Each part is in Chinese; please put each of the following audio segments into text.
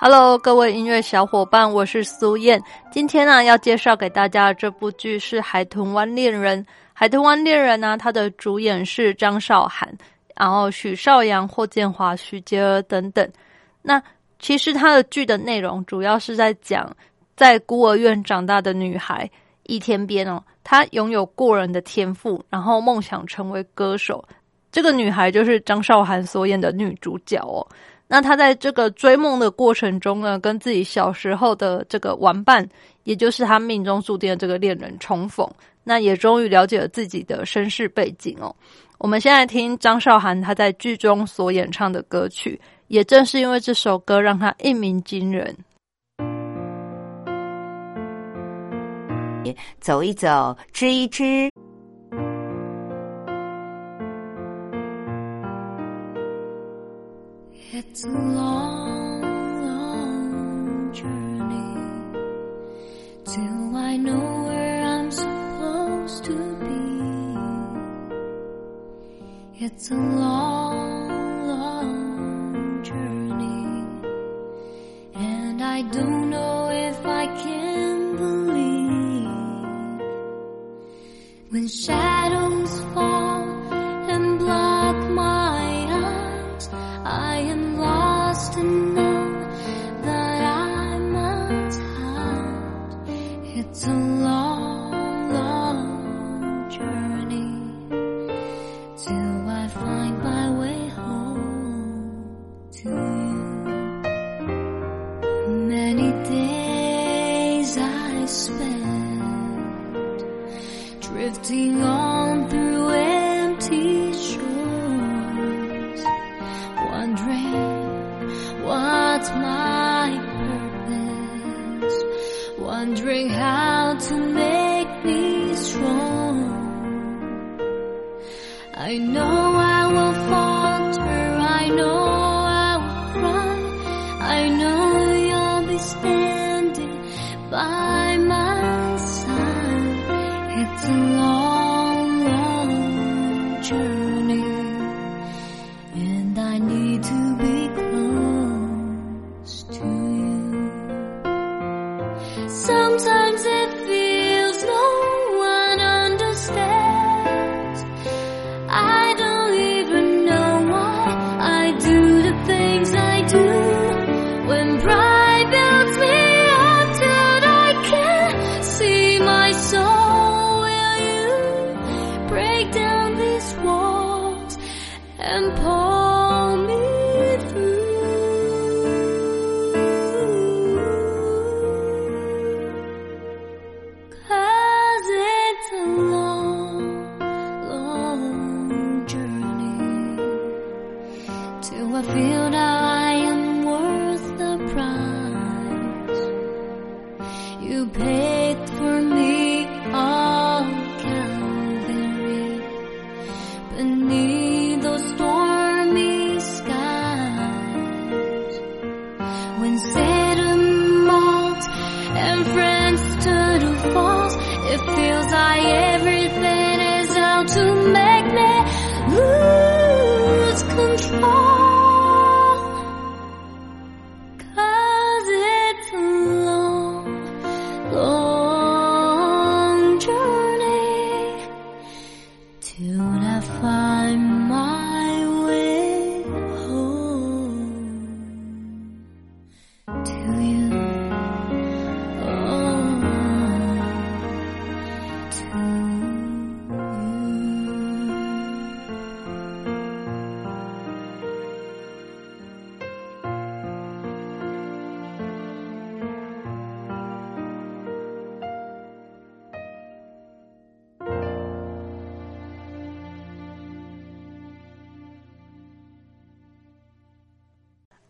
Hello，各位音乐小伙伴，我是苏燕。今天呢，要介绍给大家的这部剧是《海豚湾恋人》。《海豚湾恋人》呢，它的主演是张韶涵，然后许绍洋、霍建华、徐杰儿等等。那其实它的剧的内容主要是在讲在孤儿院长大的女孩易天边哦，她拥有过人的天赋，然后梦想成为歌手。这个女孩就是张韶涵所演的女主角哦。那他在这个追梦的过程中呢，跟自己小时候的这个玩伴，也就是他命中注定的这个恋人重逢，那也终于了解了自己的身世背景哦。我们现在听张韶涵她在剧中所演唱的歌曲，也正是因为这首歌让她一鸣惊人。走一走，吃一吃。It's a long, long journey till I know where I'm supposed to be. It's a long, long journey, and I don't know if I can believe when shadows fall 是。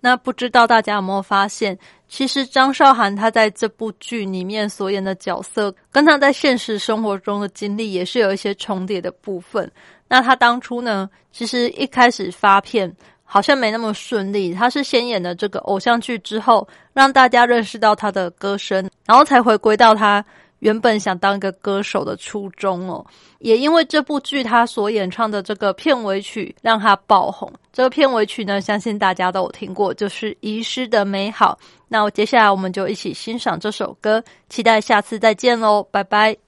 那不知道大家有没有发现，其实张韶涵她在这部剧里面所演的角色，跟她在现实生活中的经历也是有一些重叠的部分。那她当初呢，其实一开始发片好像没那么顺利，她是先演了这个偶像剧之后，让大家认识到她的歌声，然后才回归到她原本想当一个歌手的初衷哦。也因为这部剧他所演唱的这个片尾曲让他爆红。这个片尾曲呢，相信大家都有听过，就是《遗失的美好》。那我接下来我们就一起欣赏这首歌，期待下次再见喽，拜拜。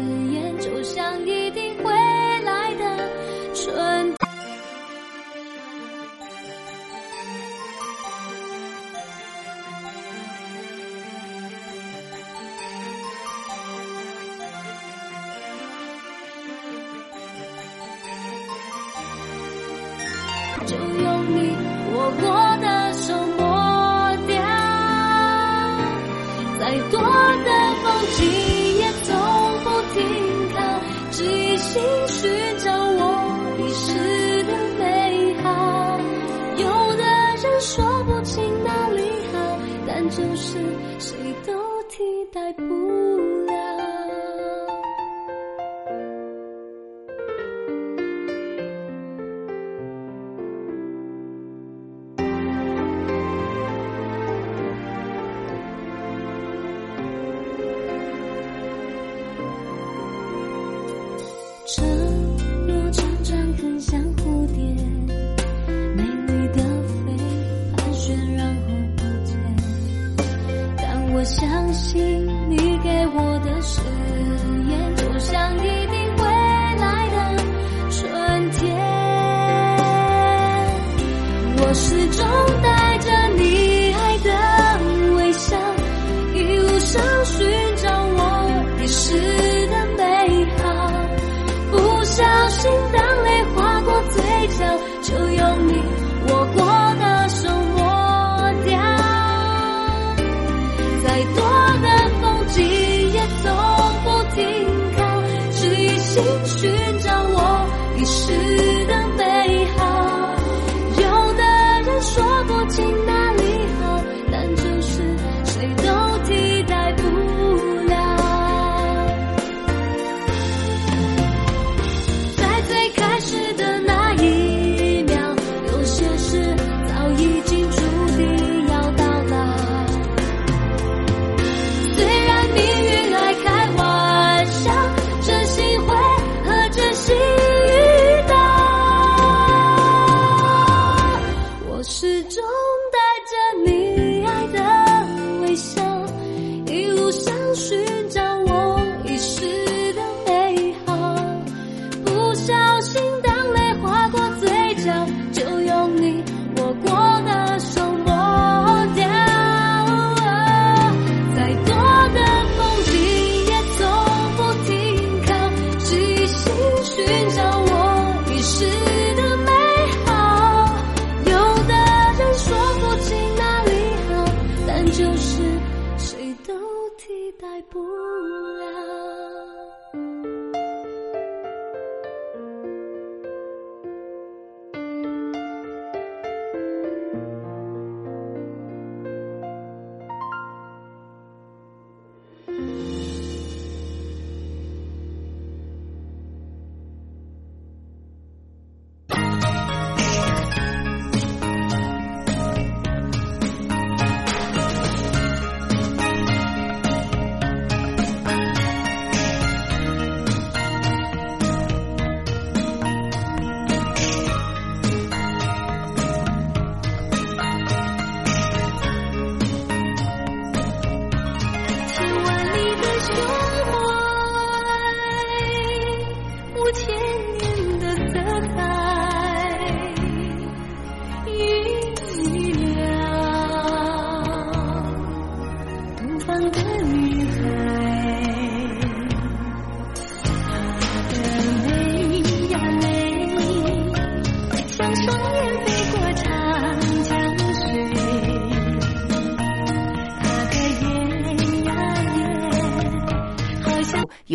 替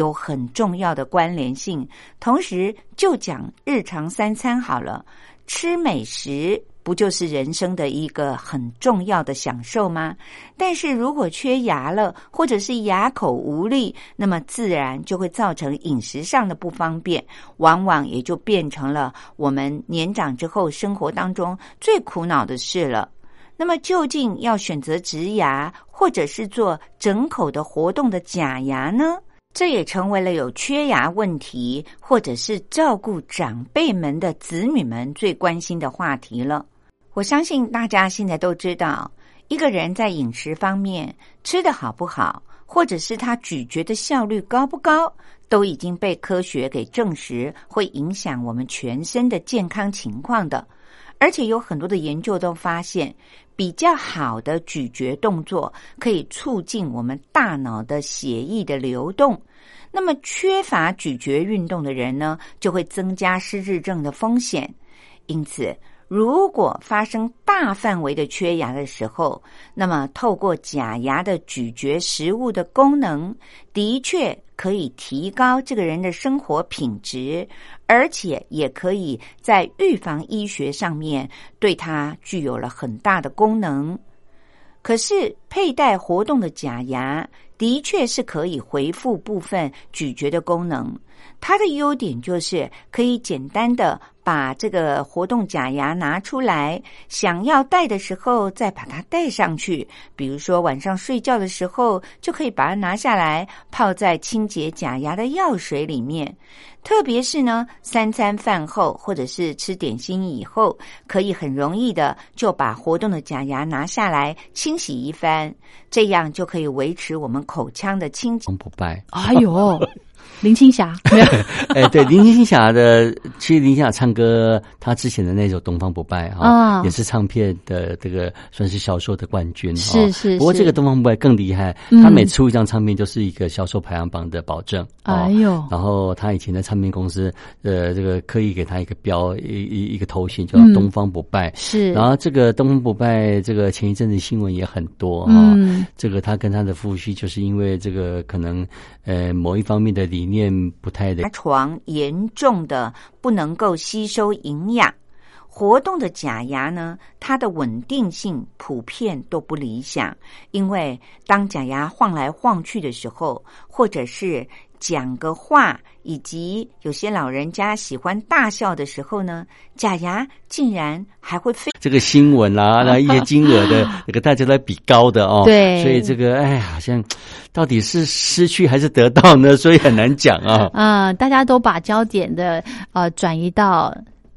有很重要的关联性。同时，就讲日常三餐好了，吃美食不就是人生的一个很重要的享受吗？但是如果缺牙了，或者是牙口无力，那么自然就会造成饮食上的不方便，往往也就变成了我们年长之后生活当中最苦恼的事了。那么，究竟要选择植牙，或者是做整口的活动的假牙呢？这也成为了有缺牙问题，或者是照顾长辈们的子女们最关心的话题了。我相信大家现在都知道，一个人在饮食方面吃的好不好，或者是他咀嚼的效率高不高，都已经被科学给证实，会影响我们全身的健康情况的。而且有很多的研究都发现，比较好的咀嚼动作可以促进我们大脑的血液的流动。那么，缺乏咀嚼运动的人呢，就会增加失智症的风险。因此，如果发生大范围的缺牙的时候，那么透过假牙的咀嚼食物的功能，的确可以提高这个人的生活品质，而且也可以在预防医学上面对它具有了很大的功能。可是，佩戴活动的假牙的确是可以回复部分咀嚼的功能。它的优点就是可以简单的把这个活动假牙拿出来，想要戴的时候再把它戴上去。比如说晚上睡觉的时候，就可以把它拿下来，泡在清洁假牙的药水里面。特别是呢，三餐饭后或者是吃点心以后，可以很容易的就把活动的假牙拿下来清洗一番，这样就可以维持我们口腔的清洁。不败。哎呦，林青霞，哎，对，林青霞的，其实林青霞唱歌，她之前的那首《东方不败》哈，啊。也是唱片的这个算是销售的冠军哈。是是是不过这个《东方不败》更厉害，嗯。他每出一张唱片就是一个销售排行榜的保证。哦哎呦，然后他以前的唱片公司，呃，这个刻意给他一个标一一一个头衔叫嗯“东方不败”。是，然后这个东方不败，这个前一阵子新闻也很多哈、嗯。这个他跟他的夫婿就是因为这个可能呃某一方面的理面不太的床严重的不能够吸收营养。活动的假牙呢，它的稳定性普遍都不理想，因为当假牙晃来晃去的时候，或者是讲个话，以及有些老人家喜欢大笑的时候呢，假牙竟然还会飞。这个新闻啦、那一些金额的那个大家在比高的哦，对所以这个哎，好像到底是失去还是得到呢？所以很难讲啊。啊、大家都把焦点的呃转移到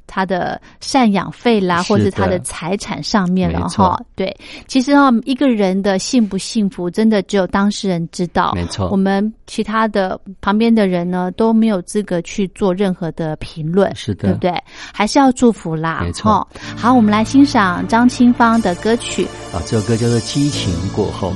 他的赡养费啦，或者他的财产上面了哈。对，其实哈，一个人的幸不幸福，真的只有当事人知道。没错我们其他的旁边的人呢都没有资格去做任何的评论，是的对不对？还是要祝福啦。没错哈。好，我们来欣赏张清芳的歌曲。啊，这首歌叫做《激情过后》。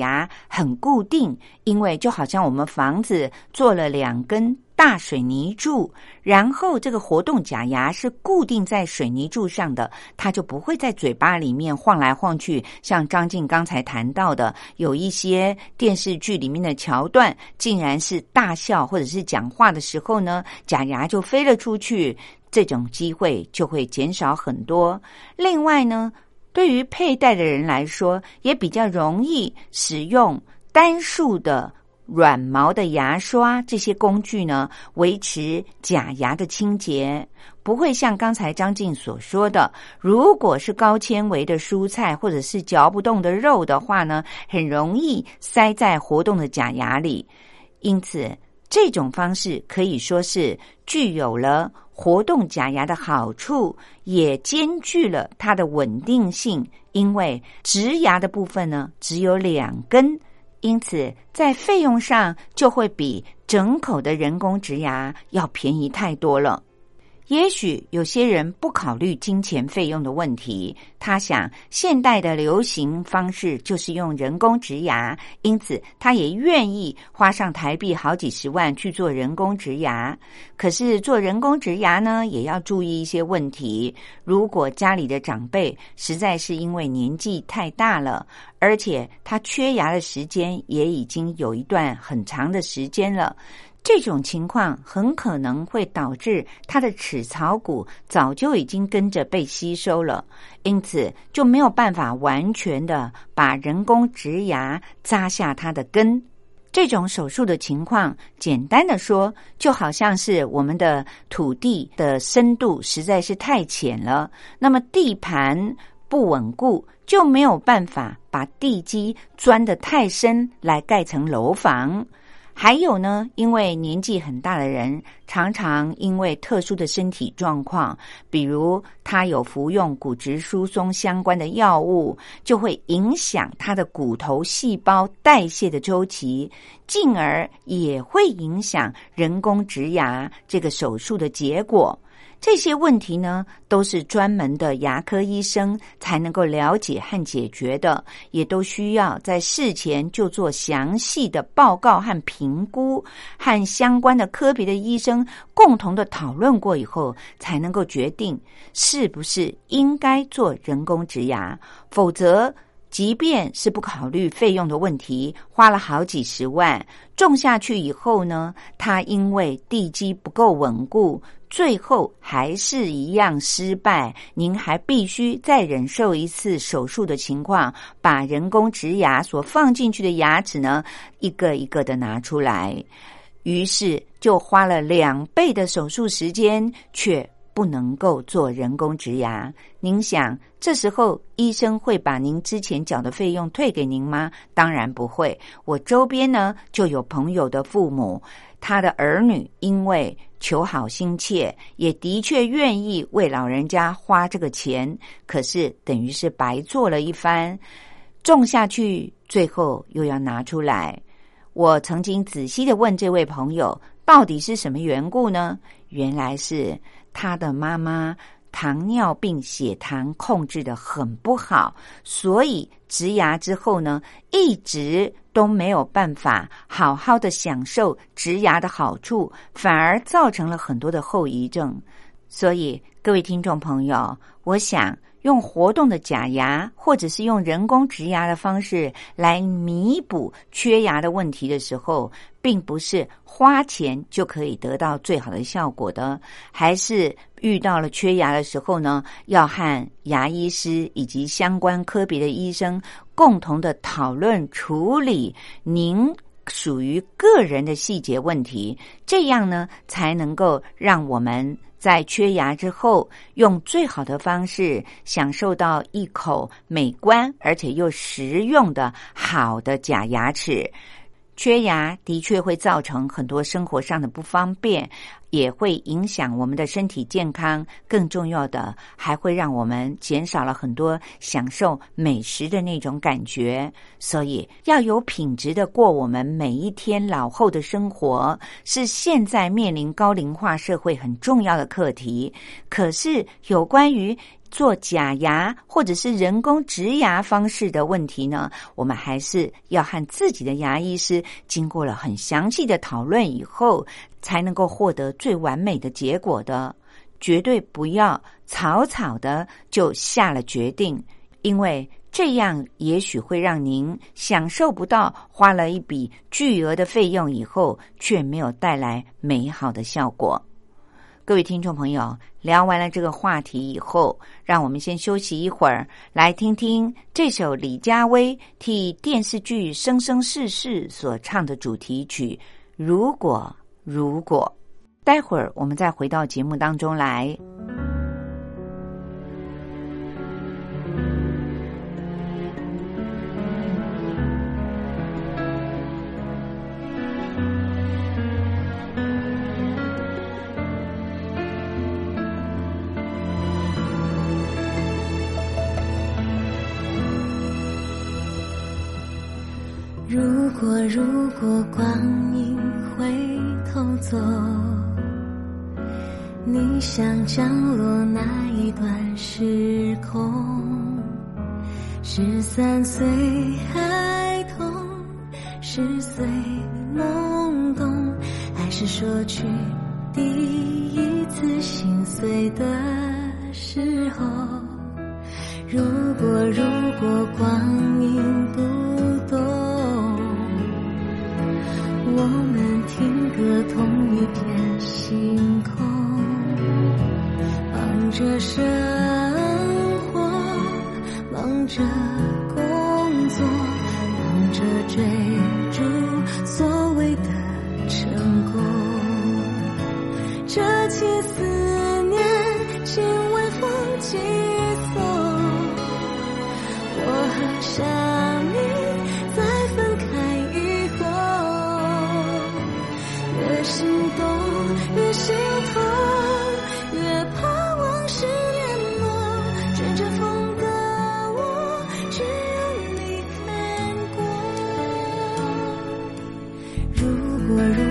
牙很固定，因为就好像我们房子做了两根大水泥柱，然后这个活动假牙是固定在水泥柱上的，它就不会在嘴巴里面晃来晃去。像张静刚才谈到的，有一些电视剧里面的桥段，竟然是大笑或者是讲话的时候呢，假牙就飞了出去，这种机会就会减少很多。另外呢，对于佩戴的人来说，也比较容易使用单数的。软毛的牙刷这些工具呢，维持假牙的清洁，不会像刚才张静所说的，如果是高纤维的蔬菜或者是嚼不动的肉的话呢，很容易塞在活动的假牙里。因此，这种方式可以说是具有了活动假牙的好处，也兼具了它的稳定性。因为植牙的部分呢，只有两根。因此，在费用上就会比整口的人工植牙要便宜太多了。也许有些人不考虑金钱费用的问题，他想现代的流行方式就是用人工植牙，因此他也愿意花上台币好几十万去做人工植牙。可是做人工植牙呢，也要注意一些问题。如果家里的长辈实在是因为年纪太大了，而且他缺牙的时间也已经有一段很长的时间了。这种情况很可能会导致它的齿槽骨早就已经跟着被吸收了，因此就没有办法完全的把人工植牙扎下它的根。这种手术的情况，简单的说，就好像是我们的土地的深度实在是太浅了，那么地盘不稳固，就没有办法把地基钻得太深来盖成楼房。还有呢，因为年纪很大的人，常常因为特殊的身体状况，比如他有服用骨质疏松相关的药物，就会影响他的骨头细胞代谢的周期，进而也会影响人工植牙这个手术的结果。这些问题呢，都是专门的牙科医生才能够了解和解决的，也都需要在事前就做详细的报告和评估，和相关的科别的医生共同的讨论过以后，才能够决定是不是应该做人工植牙。否则，即便是不考虑费用的问题，花了好几十万种下去以后呢，它因为地基不够稳固。最后还是一样失败，您还必须再忍受一次手术的情况，把人工植牙所放进去的牙齿呢，一个一个的拿出来，于是就花了两倍的手术时间，却不能够做人工植牙。您想，这时候医生会把您之前缴的费用退给您吗？当然不会。我周边呢就有朋友的父母。他的儿女因为求好心切，也的确愿意为老人家花这个钱，可是等于是白做了一番，种下去，最后又要拿出来。我曾经仔细的问这位朋友，到底是什么缘故呢？原来是他的妈妈。糖尿病血糖控制的很不好，所以植牙之后呢，一直都没有办法好好的享受植牙的好处，反而造成了很多的后遗症。所以，各位听众朋友，我想。用活动的假牙，或者是用人工植牙的方式来弥补缺牙的问题的时候，并不是花钱就可以得到最好的效果的，还是遇到了缺牙的时候呢，要和牙医师以及相关科别的医生共同的讨论处理您属于个人的细节问题，这样呢，才能够让我们。在缺牙之后，用最好的方式享受到一口美观而且又实用的好的假牙齿。缺牙的确会造成很多生活上的不方便。也会影响我们的身体健康，更重要的还会让我们减少了很多享受美食的那种感觉。所以，要有品质的过我们每一天老后的生活，是现在面临高龄化社会很重要的课题。可是，有关于做假牙或者是人工植牙方式的问题呢，我们还是要和自己的牙医师经过了很详细的讨论以后，才能够获得最完美的结果的。绝对不要草草的就下了决定，因为这样也许会让您享受不到花了一笔巨额的费用以后，却没有带来美好的效果。各位听众朋友，聊完了这个话题以后，让我们先休息一会儿，来听听这首李佳薇替电视剧《生生世世》所唱的主题曲《如果如果》。待会儿我们再回到节目当中来。如果光阴回头走，你想降落哪一段时空？十三岁孩童，十岁懵懂，还是说去第一次心碎的时候？如果如果光阴不我们听歌同一片星空，忙着生活，忙着工作，忙着追如果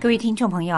各位听众朋友，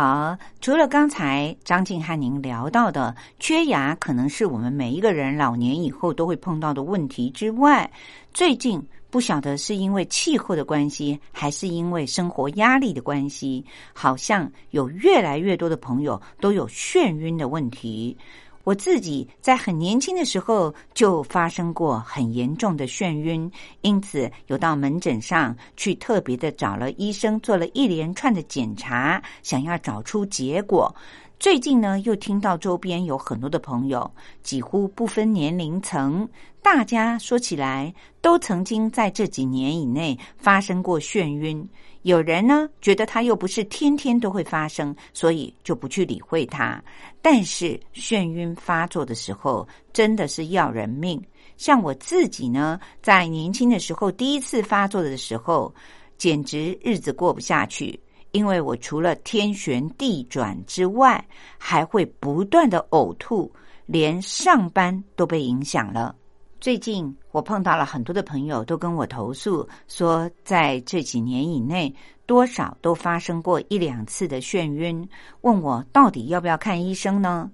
除了刚才张静和您聊到的缺牙可能是我们每一个人老年以后都会碰到的问题之外，最近不晓得是因为气候的关系，还是因为生活压力的关系，好像有越来越多的朋友都有眩晕的问题。我自己在很年轻的时候就发生过很严重的眩晕，因此有到门诊上去特别的找了医生做了一连串的检查，想要找出结果。最近呢，又听到周边有很多的朋友，几乎不分年龄层，大家说起来都曾经在这几年以内发生过眩晕。有人呢觉得它又不是天天都会发生，所以就不去理会它。但是眩晕发作的时候，真的是要人命。像我自己呢，在年轻的时候第一次发作的时候，简直日子过不下去，因为我除了天旋地转之外，还会不断的呕吐，连上班都被影响了。最近我碰到了很多的朋友，都跟我投诉说，在这几年以内，多少都发生过一两次的眩晕，问我到底要不要看医生呢？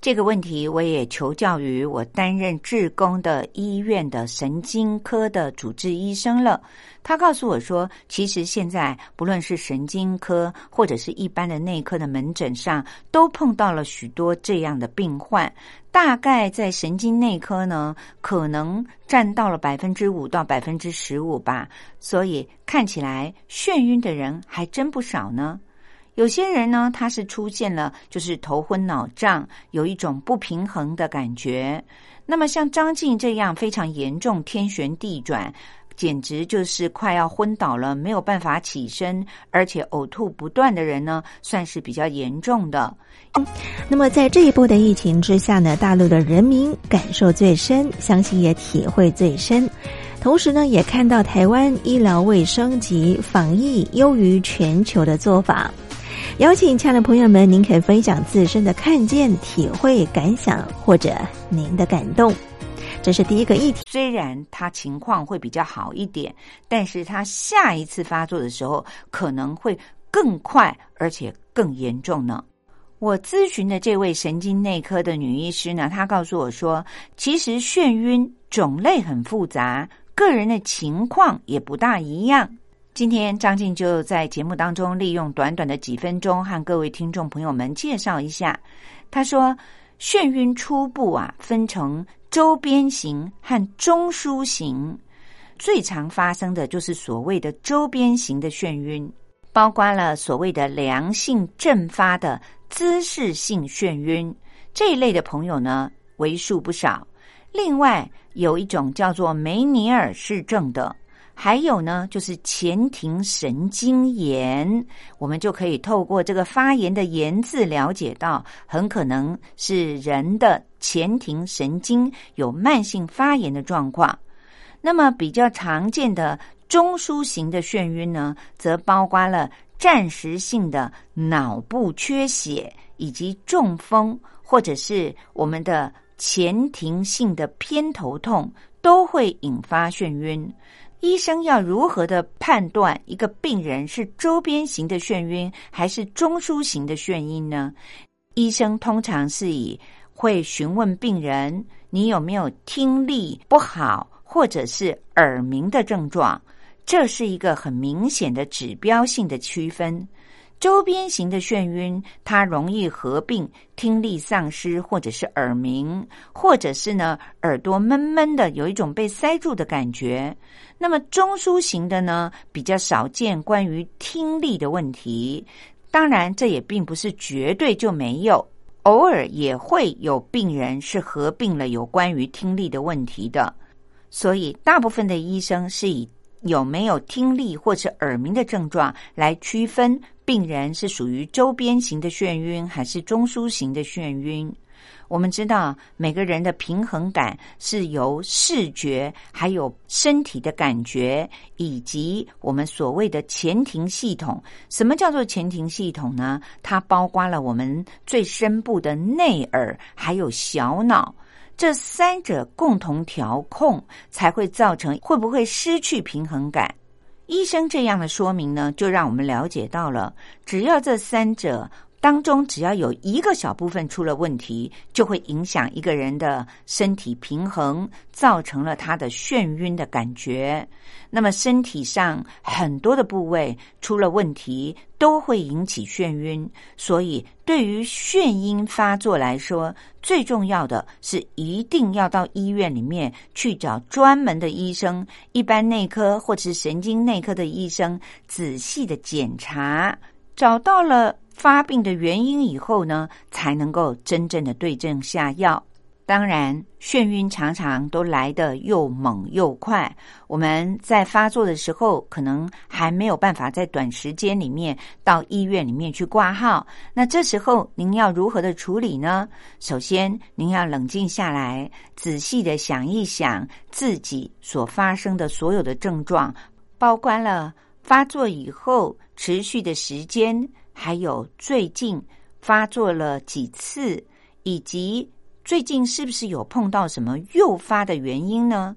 这个问题，我也求教于我担任志工的医院的神经科的主治医生了。他告诉我说，其实现在不论是神经科或者是一般的内科的门诊上，都碰到了许多这样的病患。大概在神经内科呢，可能占到了百分之五到百分之十五吧。所以看起来眩晕的人还真不少呢。有些人呢，他是出现了就是头昏脑胀，有一种不平衡的感觉。那么像张静这样非常严重，天旋地转，简直就是快要昏倒了，没有办法起身，而且呕吐不断的人呢，算是比较严重的。那么在这一波的疫情之下呢，大陆的人民感受最深，相信也体会最深。同时呢，也看到台湾医疗卫生及防疫优于全球的做法。邀请亲爱的朋友们，您可以分享自身的看见、体会、感想，或者您的感动。这是第一个议题。虽然他情况会比较好一点，但是他下一次发作的时候可能会更快，而且更严重呢。我咨询的这位神经内科的女医师呢，她告诉我说，其实眩晕种类很复杂，个人的情况也不大一样。今天张静就在节目当中利用短短的几分钟，和各位听众朋友们介绍一下。他说，眩晕初步啊，分成周边型和中枢型，最常发生的就是所谓的周边型的眩晕，包括了所谓的良性阵发的姿势性眩晕这一类的朋友呢，为数不少。另外有一种叫做梅尼尔氏症的。还有呢，就是前庭神经炎，我们就可以透过这个发炎的“炎”字了解到，很可能是人的前庭神经有慢性发炎的状况。那么比较常见的中枢型的眩晕呢，则包括了暂时性的脑部缺血，以及中风，或者是我们的前庭性的偏头痛，都会引发眩晕。医生要如何的判断一个病人是周边型的眩晕还是中枢型的眩晕呢？医生通常是以会询问病人你有没有听力不好或者是耳鸣的症状，这是一个很明显的指标性的区分。周边型的眩晕，它容易合并听力丧失，或者是耳鸣，或者是呢耳朵闷闷的，有一种被塞住的感觉。那么中枢型的呢，比较少见关于听力的问题。当然，这也并不是绝对就没有，偶尔也会有病人是合并了有关于听力的问题的。所以，大部分的医生是以有没有听力或者耳鸣的症状来区分。病人是属于周边型的眩晕还是中枢型的眩晕？我们知道每个人的平衡感是由视觉、还有身体的感觉，以及我们所谓的前庭系统。什么叫做前庭系统呢？它包括了我们最深部的内耳，还有小脑，这三者共同调控，才会造成会不会失去平衡感。医生这样的说明呢，就让我们了解到了，只要这三者当中只要有一个小部分出了问题，就会影响一个人的身体平衡，造成了他的眩晕的感觉。那么身体上很多的部位出了问题，都会引起眩晕。所以对于眩晕发作来说，最重要的是一定要到医院里面去找专门的医生，一般内科或是神经内科的医生仔细的检查，找到了发病的原因以后呢，才能够真正的对症下药。当然，眩晕常常都来得又猛又快。我们在发作的时候，可能还没有办法在短时间里面到医院里面去挂号。那这时候您要如何的处理呢？首先，您要冷静下来，仔细的想一想自己所发生的所有的症状，包括了发作以后持续的时间，还有最近发作了几次，以及。最近是不是有碰到什么诱发的原因呢？